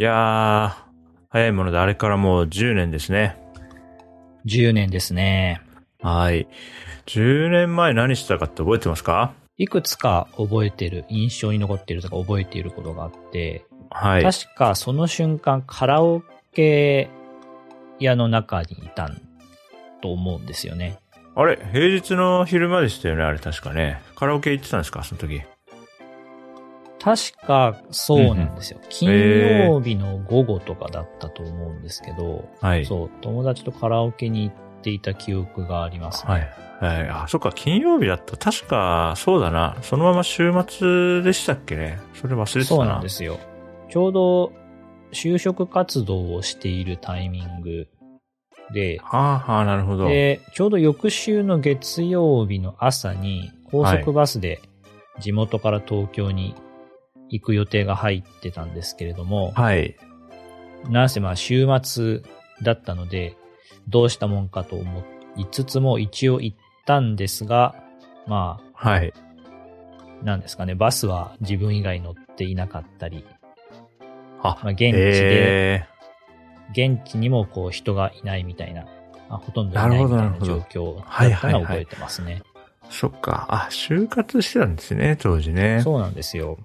いやー、早いものであれからもう10年ですね。10年ですね。はい。10年前何してたかって覚えてますか？いくつか覚えてる、印象に残ってるとか覚えていることがあって、はい。確かその瞬間カラオケ屋の中にいたんと思うんですよね。あれ？平日の昼間でしたよねあれ確かね。カラオケ行ってたんですかその時？確かそうなんですよ。ん金曜日の午後とかだったと思うんですけど、はい。そう、友達とカラオケに行っていた記憶がありますね。はい。はい。あ、そっか、金曜日だった。確か、そうだな。そのまま週末でしたっけね。それ忘れてたな。そうなんですよ。ちょうど就職活動をしているタイミングで、はあはあ、なるほど。で、ちょうど翌週の月曜日の朝に高速バスで地元から東京に行く予定が入ってたんですけれども、はい。なんせまあ週末だったので、どうしたもんかと思いつつも一応行ったんですが、まはい。あ、なんですかね、バスは自分以外乗っていなかったり、あ、まあ、現地で、え現地にもこう人がいないみたいな、まあ、ほとんどいないみたいな状況だはいったはいはいのを覚えてますね。ー、そっか。あ、就活してたんですね、当時ね。そうなんですよ。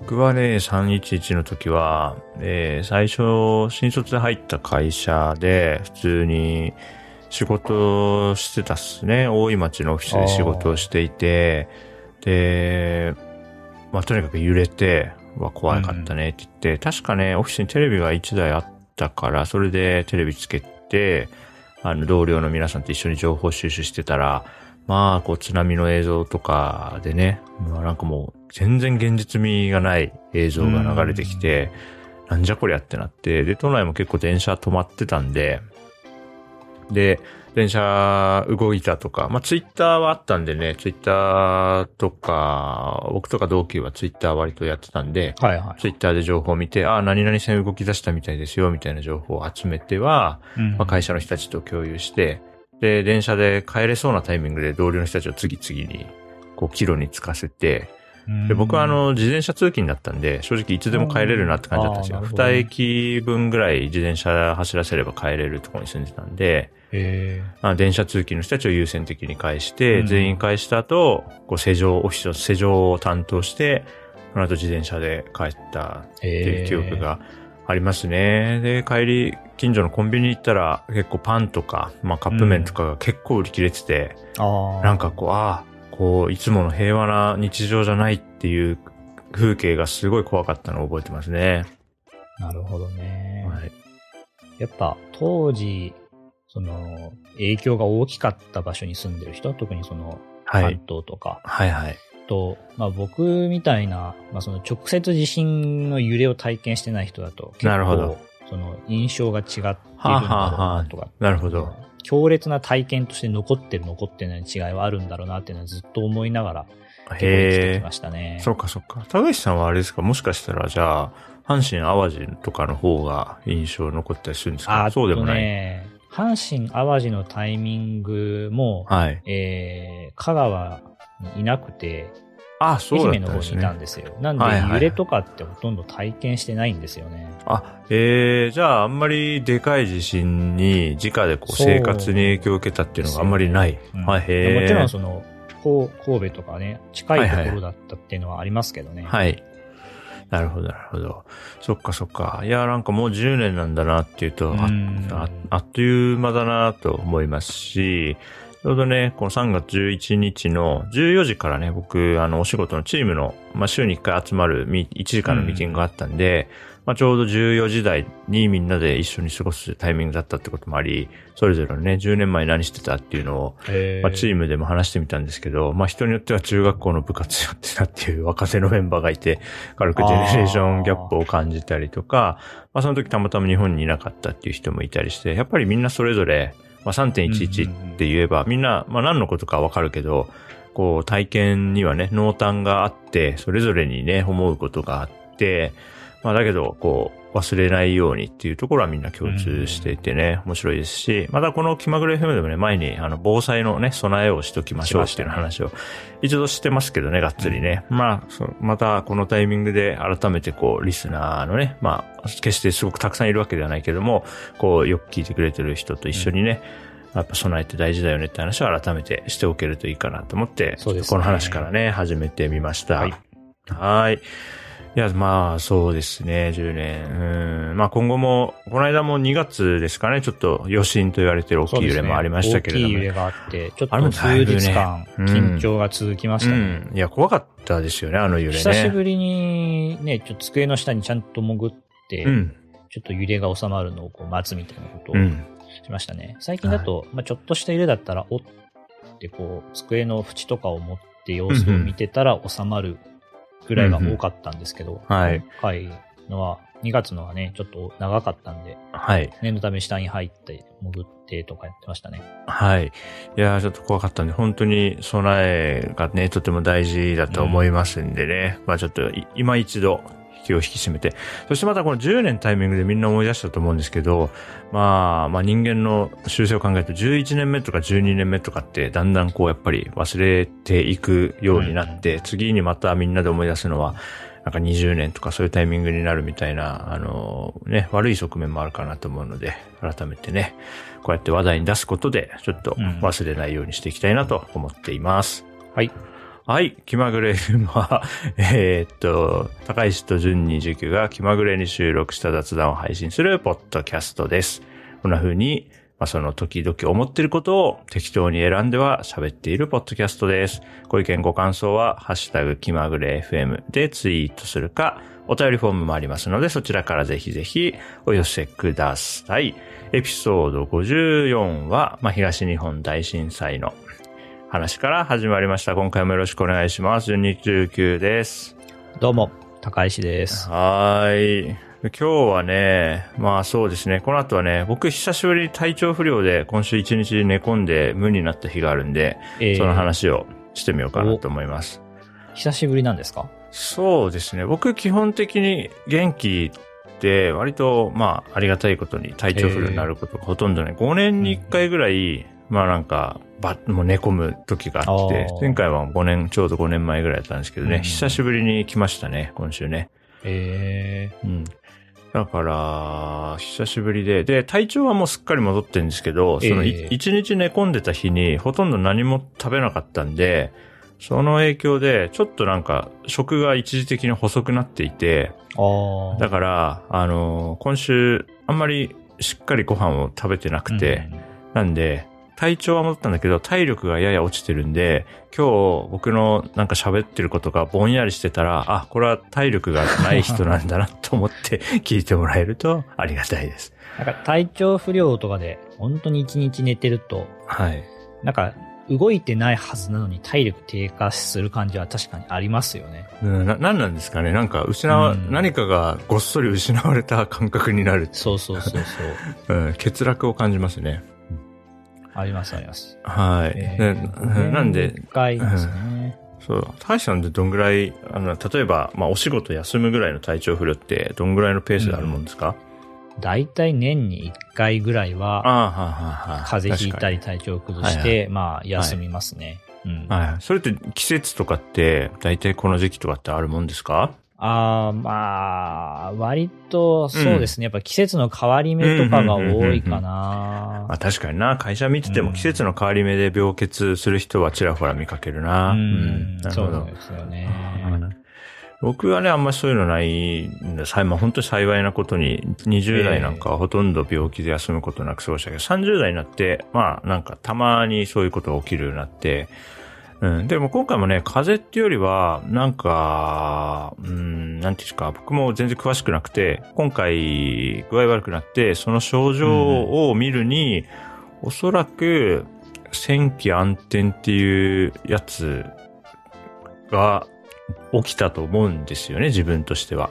僕はね、311の時は、えー最初、新卒で入った会社で、普通に仕事をしてたっすね。大井町のオフィスで仕事をしていて、で、まあ、とにかく揺れて、うわ、怖かったねって言って、確かね、オフィスにテレビが1台あったから、それでテレビつけて、あの、同僚の皆さんと一緒に情報収集してたら、まあ、こう、津波の映像とかでね、まあ、なんかもう、全然現実味がない映像が流れてきて、なんじゃこりゃってなって、で、都内も結構電車止まってたんで、で、電車動いたとか、まあ、ツイッターはあったんでね、ツイッターとか、僕とか同期はツイッター割とやってたんで、はいはい。ツイッターで情報を見て、ああ、何々線動き出したみたいですよ、みたいな情報を集めては、うんまあ、会社の人たちと共有して、で、電車で帰れそうなタイミングで同僚の人たちを次々に、こう、帰路につかせて、で、僕はあ、の、自転車通勤だったんで、正直いつでも帰れるなって感じだったんですよ。二駅分ぐらい自転車走らせれば帰れるところに住んでたんで、へあの電車通勤の人たちを優先的に返して、うん全員返した後、こう、施錠、オフィスの施錠を担当して、その後自転車で帰ったえ。っていう記憶がありますね。で、帰り、近所のコンビニ行ったら結構パンとか、まあカップ麺とかが結構売り切れてて、ああ。なんかこう、ああ、こう、いつもの平和な日常じゃないっていう風景がすごい怖かったのを覚えてますね。なるほどね。はい。やっぱ当時、その、影響が大きかった場所に住んでる人、特にその、関はい。東とか、はいはい。と、まあ僕みたいな、まあその直接地震の揺れを体験してない人だと、結構なるほどその印象が違っているんだろうなとか、なるほど。強烈な体験として残ってる残ってない違いはあるんだろうなっていうのはずっと思いながら、結構生きてきま。したね。そうかそうか。高橋さんはあれですかもしかしたら、じゃあ、阪神淡路とかの方が印象残ったりするんですか？あとそうでもない。ね、阪神淡路のタイミングも、はい。えー、香川にいなくて、あ、そうだ愛媛の方にいったんですよ。なんで、はいはい揺れとかってほとんど体験してないんですよね。あ、えー、じゃああんまりでかい地震に直でこう生活に影響を受けたっていうのがあんまりない。うんはい、へーもちろんその、こう神戸とかね、近いところだったっていうのはありますけどね。はい。なるほど、なるほど。そっかそっか。いや、なんかもう10年なんだなっていうと、あうんああっという間だなと思いますし、ちょうどね、この3月11日の14時からね、僕、あの、お仕事のチームの、まあ、週に1回集まるミ1時間のミーティングがあったんで、まあ、ちょうど14時台にみんなで一緒に過ごすタイミングだったってこともあり、それぞれね、10年前何してたっていうのを、まあ、チームでも話してみたんですけど、まあ、人によっては中学校の部活やってたっていう若手のメンバーがいて、軽くジェネレーションギャップを感じたりとか、まあ、その時たまたま日本にいなかったっていう人もいたりして、やっぱりみんなそれぞれ、まあ、3.11って言えば、みんな、まあ、何のことかわかるけど、こう、体験にはね、濃淡があって、それぞれにね、思うことがあって、まあだけど、こう、忘れないようにっていうところはみんな共通していてね、面白いですし、またこの気まぐれ FM でもね、前にあの防災のね、備えをしときましょうっていう話を一度してますけどね、がっつりね。まあ、そまたこのタイミングで改めてこう、リスナーのね、まあ、決してすごくたくさんいるわけではないけども、こう、よく聞いてくれてる人と一緒にね、やっぱ備えて大事だよねって話を改めてしておけるといいかなと思って、この話からね、始めてみました。はいはい。いや、まあ、そうですね、10年。うん。まあ、今後も、この間も2月ですかね、ちょっと余震と言われてる大きい揺れもありましたけれども。大きい揺れがあって、ちょっと数日間、うん緊張が続きましたね。うん。いや、怖かったですよね、あの揺れね。久しぶりにね、ちょっと机の下にちゃんと潜って、うん。ちょっと揺れが収まるのをこう待つみたいなことをうん。しましたね。最近だと、まあちょっとした揺れだったら、おってこう、机の縁とかを持って様子を見てたら収まるぐらいが多かったんですけど、はい今回のは、2月のはね、ちょっと長かったんで、はい。念のため下に入って潜ってとかやってましたね。はい。いやー、ちょっと怖かったんで、本当に備えがね、とても大事だと思いますんでね。まあちょっとい、今一度、気を引き締めて。そしてまたこの10年タイミングでみんな思い出したと思うんですけど、まあ、まあ人間の修正を考えると11年目とか12年目とかってだんだんこうやっぱり忘れていくようになって、次にまたみんなで思い出すのは、なんか20年とかそういうタイミングになるみたいな、あのね、悪い側面もあるかなと思うので、改めてね、こうやって話題に出すことで、ちょっとうん忘れないようにしていきたいなと思っています。はい。はい。気まぐれ FM は、えーっと、高石と順に19が気まぐれに収録した雑談を配信するポッドキャストです。こんな風に、まあ、その時々思っていることを適当に選んでは喋っているポッドキャストです。ご意見ご感想は、ハッシュタグ気まぐれ FM でツイートするか、お便りフォームもありますので、そちらからぜひぜひお寄せください。エピソード54は、まあ、東日本大震災の話から始まりました。今回もよろしくお願いします。順日19です。どうも、高石です。はーい。今日はね、まあそうですね、この後はね、僕久しぶりに体調不良で今週一日寝込んで無になった日があるんで、えーその話をしてみようかなと思います。久しぶりなんですか？そうですね、僕基本的に元気で割とまあありがたいことに体調不良になることがほとんどない。5年に1回ぐらい、まあなんか、ば、もう寝込む時があって前回は5年、ちょうど5年前ぐらいだったんですけどね、うん久しぶりに来ましたね、今週ね。えうん。だから、久しぶりで、で、体調はもうすっかり戻ってるんですけど、そのい、ええ一日寝込んでた日にほとんど何も食べなかったんで、その影響で、ちょっとなんか、食が一時的に細くなっていて。だから、あのー今週、あんまりしっかりご飯を食べてなくて、なんで、体調は戻ったんだけど、体力がやや落ちてるんで、今日僕のなんか喋ってることがぼんやりしてたら、あ、これは体力がない人なんだなと思って 聞いてもらえるとありがたいです。なんか体調不良とかで、本当に一日寝てると、はい。なんか動いてないはずなのに体力低下する感じは確かにありますよね。うん、な、なんなんですかねなんか失わ、うん何かがごっそり失われた感覚になる。そうそうそうそう。うん、欠落を感じますね。ありますあります。はい。えでーなんで、一回ですね。そう、高橋さんってどんぐらい、あの、例えば、まあ、お仕事休むぐらいの体調不良って、どんぐらいのペースであるもんですか、だいたい年に一回ぐらいは、ああ、はあ、はあ、はあ。風邪ひいたり体調を崩して、まあ休みますね。うん。確かに。はい。それって季節とかって、大体この時期とかってあるもんですか？ああ、まあ、割と、そうですね。やっぱ季節の変わり目とかが多いかなま。あ確かにな、会社見ててもうん季節の変わり目で病欠する人はちらほら見かけるな。うん、なるほどそう。ですよね。僕はね、あんまりそういうのないんで、さいまあ本当に幸いなことに、20代なんかはほとんど病気で休むことなく過ごしたけど、30代になって、まあなんかたまにそういうことが起きるようになって、うん、でも今回もね、風邪っていうよりは、なんか、うん、なんていうんですか、僕も全然詳しくなくて、今回具合悪くなって、その症状を見るに、おそらく、戦機暗転っていうやつが起きたと思うんですよね、自分としては。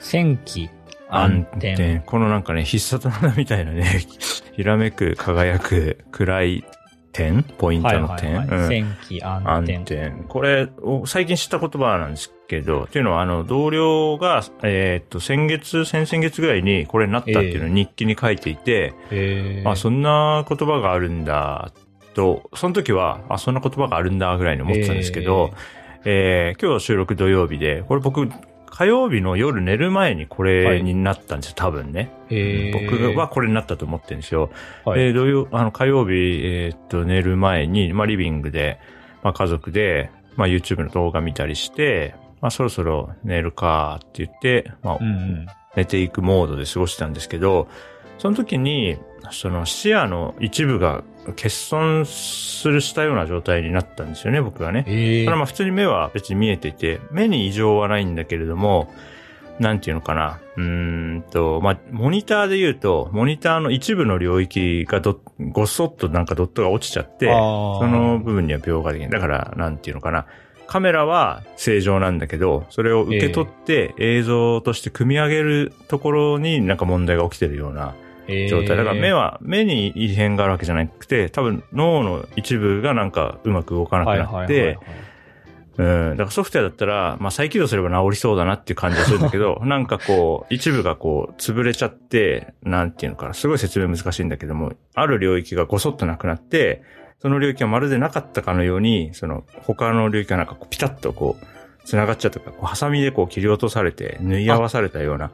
戦機暗転。このなんかね、必殺技みたいなね、ひらめく、輝く、暗い点？ポイントの点。はいはいはいうん戦機暗暗転。転。これ、お最近知った言葉なんですけど、っていうのは、あの、同僚が、えーっと、先月、先々月ぐらいにこれになったっていうのを日記に書いていて、へーあ、そんな言葉があるんだ、と、その時は、あ、そんな言葉があるんだぐらいに思ってたんですけど、えー今日収録土曜日で、これ僕、火曜日の夜寝る前にこれになったんですよ、多分ね。僕はこれになったと思ってるんですよ。はいで、土曜、あの、火曜日、えーっと、寝る前に、まあ、リビングで、まあ、家族で、まあ、YouTube の動画見たりして、まあ、そろそろ寝るかって言って、まあうんうん。寝ていくモードで過ごしてたんですけど、その時に、その視野の一部が欠損するしたような状態になったんですよね、僕はね。えただまあ普通に目は別に見えていて、目に異常はないんだけれども、なんていうのかな。うーんと、まあ、モニターで言うと、モニターの一部の領域がど、ごそっとなんかドットが落ちちゃって、そその部分には描画できない。だから、なんていうのかな。カメラは正常なんだけど、それを受け取って映像として組み上げるところになんか問題が起きてるような状態。だから目は、目に異変があるわけじゃなくて、多分脳の一部がなんかうまく動かなくなって、うん。だからソフトウェアだったら、まあ再起動すれば治りそうだなっていう感じがするんだけど、なんかこう、一部がこう、潰れちゃって、なんていうのかな、すごい説明難しいんだけども、ある領域がごそっとなくなって、その領域はまるでなかったかのように、その他の領域がなんかこうピタッとこう、繋がっちゃったとか、こうハサミでこう切り落とされて、縫い合わされたような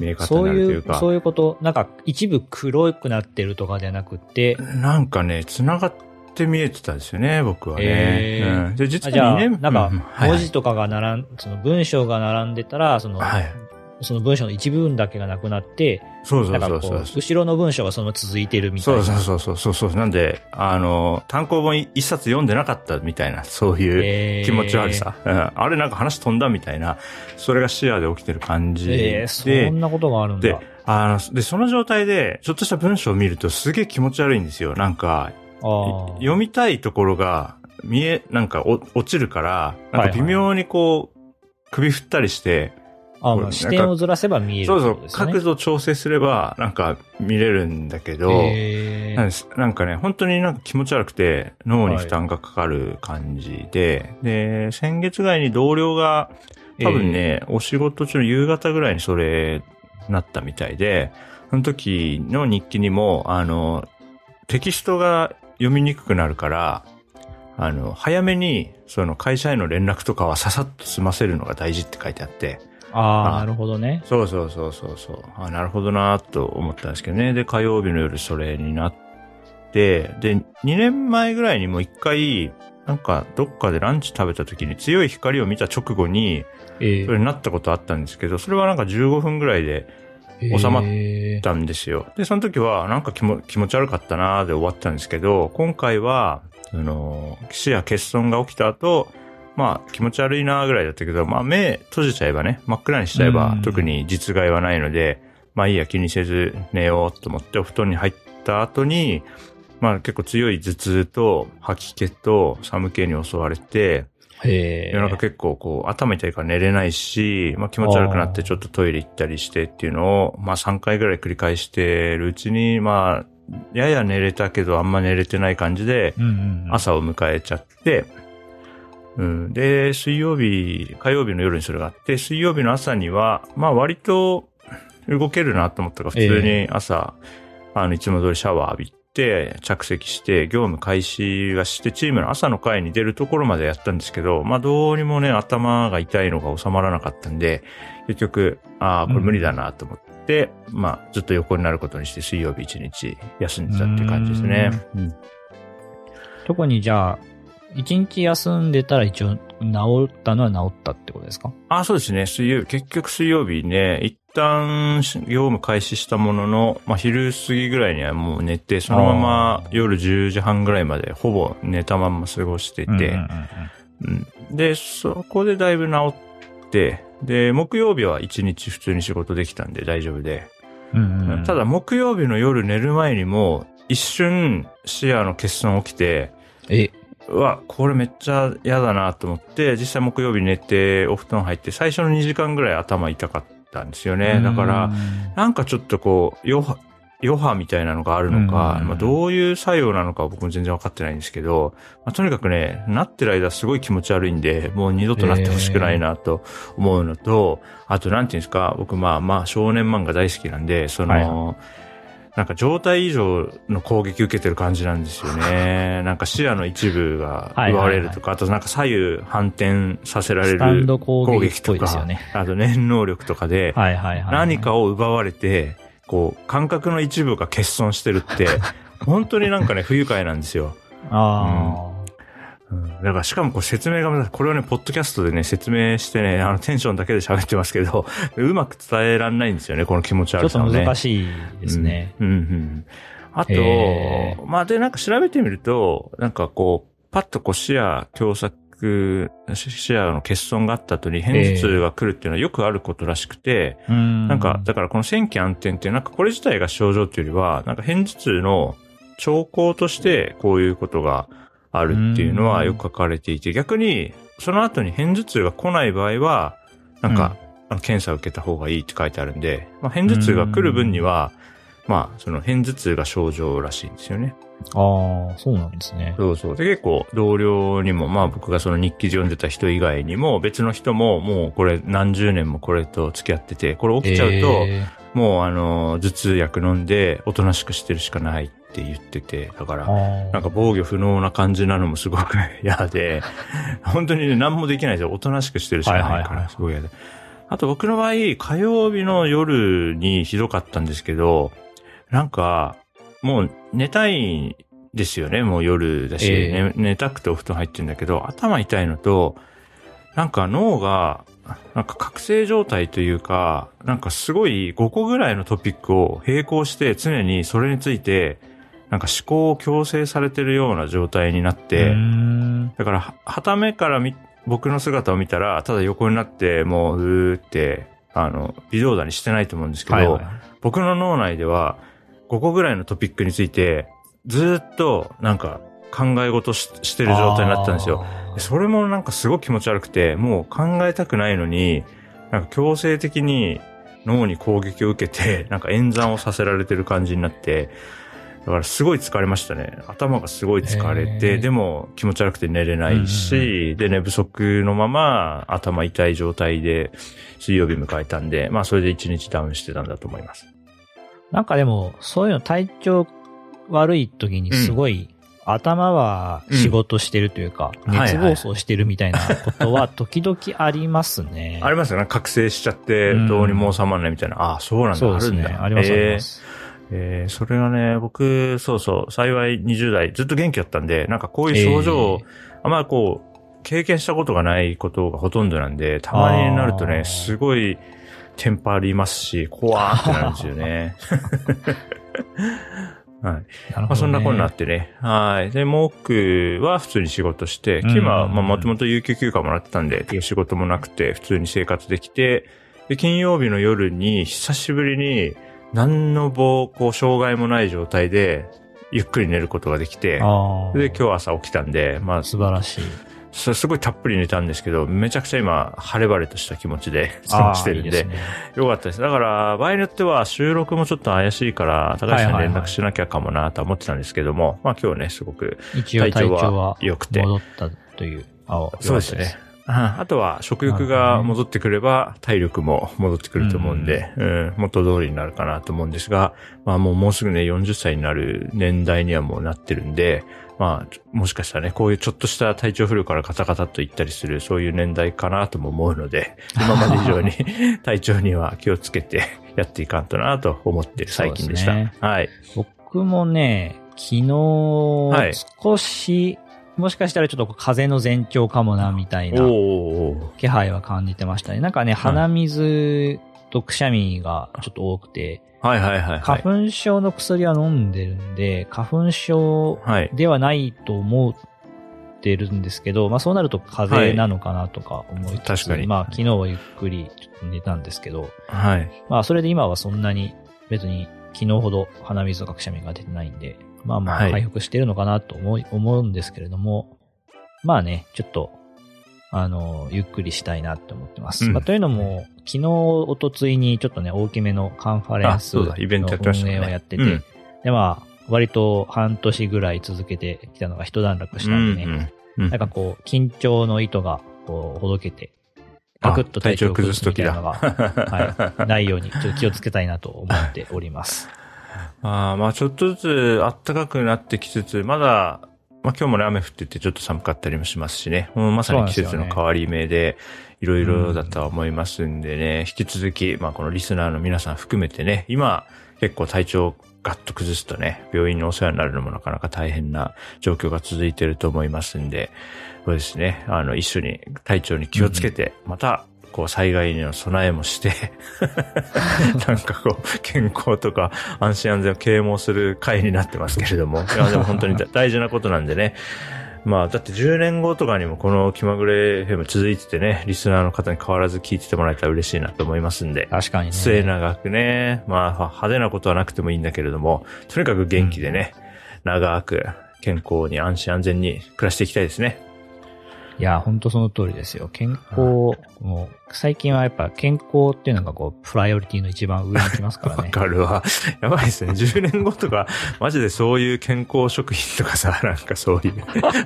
見え方になそういう、るというか、そういうこと、なんか一部黒くなってるとかじゃなくて、なんかね、繋がって見えてたんですよね、僕はね。へー。うん、で、実はあじゃあ、2年なんか文字とかが並ん、その文章が並んでたら、その、はい。その文章の一部分だけがなくなって、そうそううんそうそう。後ろの文章がそのまま続いてるみたいな。そうそうそうそうそうそう。なんで、あの、単行本一冊読んでなかったみたいな、そういうえー気持ち悪さ。うん、あれなんか話飛んだみたいな、それが視野で起きてる感じえで。ーそんなことがあるんでだ。、あの、で、その状態で、ちょっとした文章を見るとすげえ気持ち悪いんですよ。なんか、読みたいところが見え、なんかお落ちるから、なんか微妙にこう、首振ったりして、あ、まあ視点をずらせば見えるそうそう。角度調整すれば、なんか見れるんだけど、なんかね、本当になんか気持ち悪くて、脳に負担がかかる感じで、で、先月ぐらいに同僚が、多分ね、お仕事中の夕方ぐらいにそれ、なったみたいで、その時の日記にも、あの、テキストが読みにくくなるから、あの、早めに、その会社への連絡とかはささっと済ませるのが大事って書いてあって、ああ、あなるほどね。そうそうそうそうそう。あ、なるほどなと思ったんですけどね。で、火曜日の夜それになって、で、2年前ぐらいにもう一回、なんかどっかでランチ食べた時に強い光を見た直後に、えそれになったことあったんですけど、それはなんか15分ぐらいでー収まったんですよ。で、その時はなんか気も気持ち悪かったなーで終わったんですけど、今回は、その、視野欠損が起きた後、まあ気持ち悪いなーぐらいだったけど、まあ目閉じちゃえばね、真っ暗にしちゃえばうん。特に実害はないので、まあいいや気にせず寝ようと思ってお布団に入った後に、まあ結構強い頭痛と吐き気と寒気に襲われて、へ夜中結構こう頭痛いから寝れないし、まあ気持ち悪くなってちょっとトイレ行ったりしてっていうのを、まあ3回ぐらい繰り返してるうちに、まあ、やや寝れたけどあんま寝れてない感じで、うんうんうん、朝を迎えちゃって、うん。で、水曜日、火曜日の夜にそれがあって、水曜日の朝には、まあ割と動けるなと思ったから、普通に朝、あの、いつも通りシャワー浴びて、着席して、業務開始がして、チームの朝の会に出るところまでやったんですけど、まあどうにもね、頭が痛いのが収まらなかったんで、結局、ああ、これ無理だなと思って、まあずっと横になることにして、水曜日一日休んでたっていう感じですね。うん。特にじゃあ、一日休んでたら一応治ったのは治ったってことですか？あ、そうですね。水曜日、結局水曜日ね、一旦業務開始したものの、まあ、昼過ぎぐらいにはもう寝て、そのまま夜10時半ぐらいまでほぼ寝たまんま過ごしてて、で、そこでだいぶ治って、で、木曜日は一日普通に仕事できたんで大丈夫で、ただ木曜日の夜寝る前にも、一瞬視野の欠損起きて、え、うわ、これめっちゃ嫌だなと思って、実際木曜日寝てお布団入って、最初の2時間ぐらい頭痛かったんですよね。だから、、なんかちょっとこう、よ、余波みたいなのがあるのか、うん。まあ、どういう作用なのかは僕も全然わかってないんですけど、まあ、とにかくね、なってる間すごい気持ち悪いんで、もう二度となってほしくないなと思うのと、あとなんていうんですか、僕まあまあ少年漫画大好きなんで、その、はいなんか状態以上の攻撃受けてる感じなんですよね。なんか視野の一部が奪われるとか、あとなんか左右反転させられる攻攻撃とか、ね。あと念能力とかで、はいはいはい。何かを奪われて、こう、感覚の一部が欠損してるって、本当になんかね、不愉快なんですよ。あうん、だからしかもこう説明が、これをね、ポッドキャストでね、説明してね、あのテンションだけで喋ってますけど、うまく伝えらんないんですよね、この気持ちあ。ちょっと。難しいですね。うん。うん、うん。あとへ、まあで、なんか調べてみると、なんかこう、パッとこう視野狭窄、視野の欠損があった後に片頭痛が来るっていうのはよくあることらしくて、うん。なんか、だからこの戦機暗転ってなんかこれ自体が症状っていうよりは、なんか片頭痛の兆候としてこういうことがあるっていうのはよく書かれていて、逆にその後に片頭痛が来ない場合は、なんか、あの検査を受けた方がいいって書いてあるんで、まあ、片頭痛が来る分には、まあ、その片頭痛が症状らしいんですよね。ああ、そうなんですね。そうそう。で、結構同僚にも、まあ僕がその日記読んでた人以外にも、別の人ももうこれ何十年もこれと付き合ってて、これ起きちゃうと、えもうあの、頭痛薬飲んで、おとなしくしてるしかないって言ってて、だから、なんか防御不能な感じなのもすごく嫌で、本当にね、何もできないですよ。おとなしくしてるしかないから、すごい嫌で。あと僕の場合、火曜日の夜にひどかったんですけど、なんか、もう寝たいですよね、もう夜だし、ええ。ね寝たくてお布団入ってるんだけど、頭痛いのと、なんか脳が、なんか覚醒状態というか、なんかすごい5個ぐらいのトピックを並行して常にそれについて、なんか思考を強制されてるような状態になって、だから、は、はためから見、僕の姿を見たら、ただ横になって、もう、うーって、あの、微動だにしてないと思うんですけど、はいはい。僕の脳内では、5個ぐらいのトピックについて、ずーっと、なんか、考え事ししてる状態になったんですよ。それもなんかすごく気持ち悪くて、もう考えたくないのに、なんか強制的に脳に攻撃を受けて、なんか演算をさせられてる感じになって、だからすごい疲れましたね。頭がすごい疲れへて、ーでも気持ち悪くて寝れないし、で寝不足のまま頭痛い状態で水曜日迎えたんで、まあそれで一日ダウンしてたんだと思います。なんかでも、そういうの体調悪い時にすごい、頭は仕事してるというか、うん熱暴走してるみたいなことは 時々ありますね。ありますよね。覚醒しちゃってうん、どうにも収まらないみたいな。ああ、そうなんだ。そうですね。あるんだ。ありますありえーます。えーそれがね、僕、そうそう、幸い20代ずっと元気だったんで、なんかこういう症状を、あんまりこう、経験したことがないことがほとんどなんで、たまになるとね、すごいテンパりますし、怖ーってなるんですよね。はい。なるまあ。そんなこんなあってね。はい。で、モークは普通に仕事して、うん今は、まあ、もともと有給休暇もらってたんで、仕事もなくて、普通に生活できて、で、金曜日の夜に、久しぶりに、何の暴行、障害もない状態で、ゆっくり寝ることができて。で、今日朝起きたんで、まあ、素晴らしい。すすごいたっぷり寝たんですけど、めちゃくちゃ今、晴れ晴れとした気持ちで過ごしてるんで、いいすねよかったです。だから、場合によっては収録もちょっと怪しいから、高橋さんに連絡しなきゃかもなとは思ってたんですけども、まあ今日ね、すごく一応体調は良くて。戻ったという。あそうですね。。ああとは食欲が戻ってくれば体力も戻ってくると思うんで、うん、元通りになるかなと思うんですが、まあもうもうすぐね40歳になる年代にはもうなってるんで、まあもしかしたらね、こういうちょっとした体調不良からカタカタと言ったりするそういう年代かなとも思うので、今まで以上に 体調には気をつけてやっていかんとなと思ってる最近でした。ね。はい。僕もね、昨日、はい。少し、もしかしたらちょっと風の前兆かもな、みたいな。気配は感じてましたね。なんかね、鼻水とくしゃみがちょっと多くて、はいはいはい、はい。花粉症の薬は飲んでるんで、花粉症はい。ではないと思ってるんですけど、まあそうなると風邪なのかなとか思いつつ、確かにまあ昨日はゆっくり寝たんですけど、はい。まあそれで今はそんなに別に昨日ほど鼻水とかくしゃみが出てないんで、まあまあはい。回復してるのかなと思い、思うんですけれども、まあね、ちょっとあの、ゆっくりしたいなって思ってます。うん。まあ、というのも、昨日、おとついにちょっとね、大きめのカンファレンスの運ね営をやってて、うん。で、まあ、割と半年ぐらい続けてきたのが一段落したんでね、うんうん。なんかこう、緊張の糸が、こう、ほどけて、ガクッと体調を崩すみたいなのが、はい、ないように、ちょっと気をつけたいなと思っております。あーまあちょっとずつ暖かくなってきつつ、まだ、まあ今日もね雨降っててちょっと寒かったりもしますしね。もうまさに季節の変わり目で、いろいろだとは思いますんでね、引き続き、まあこのリスナーの皆さん含めてね、今結構体調ガッと崩すとね、病院にお世話になるのもなかなか大変な状況が続いていると思いますんで、そうですね、あの一緒に体調に気をつけて、また、こう災害への備えもして、なんかこう、健康とか安心安全を啓蒙する回になってますけれども。いや、でも本当に大 大事なことなんでね。まあ、だって10年後とかにもこの気まぐれ FM 続いててね、リスナーの方に変わらず聞いててもらえたら嬉しいなと思いますんで。確かにね。末長くね、まあ派手なことはなくてもいいんだけれども、とにかく元気でね、長く健康に安心安全に暮らしていきたいですね。いや、本当その通りですよ。健康、もう、最近はやっぱ健康っていうのがこう、プライオリティの一番上に来ますからね わ。かるわ。やばいですね。10年後とか、マジでそういう健康食品とかさ、なんかそういう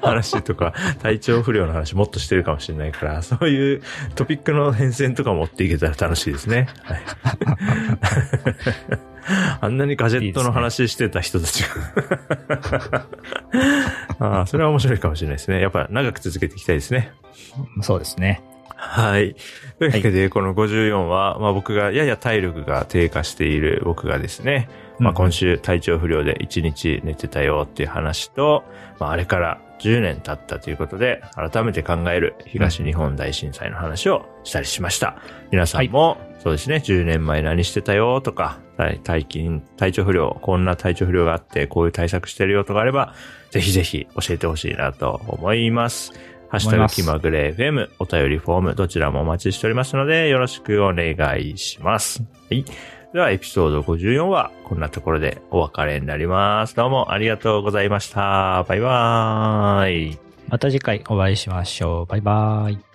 話とか、体調不良の話もっとしてるかもしれないから、そういうトピックの変遷とか持っていけたら楽しいですね。はい。あんなにガジェットの話してた人たちが。ああ、それは面白いかもしれないですね。やっぱ長く続けていきたいですね。そうですね。はい。というわけで、この54は、まあ僕がやや体力が低下している僕がですね、まあうん今週体調不良で1日寝てたよっていう話と、まああれから10年経ったということで、改めて考える東日本大震災の話をしたりしました。皆さんも、そうですね、10年前何してたよとか、体体筋、体調不良、こんな体調不良があって、こういう対策してるよとかあれば、ぜひぜひ教えてほしいなと思います。ハッシュタグ気まぐれ FM、お便りフォーム、どちらもお待ちしておりますので、よろしくお願いします。はい。では、エピソード54は、こんなところでお別れになります。どうもありがとうございました。バイバーイ。また次回お会いしましょう。バイバーイ。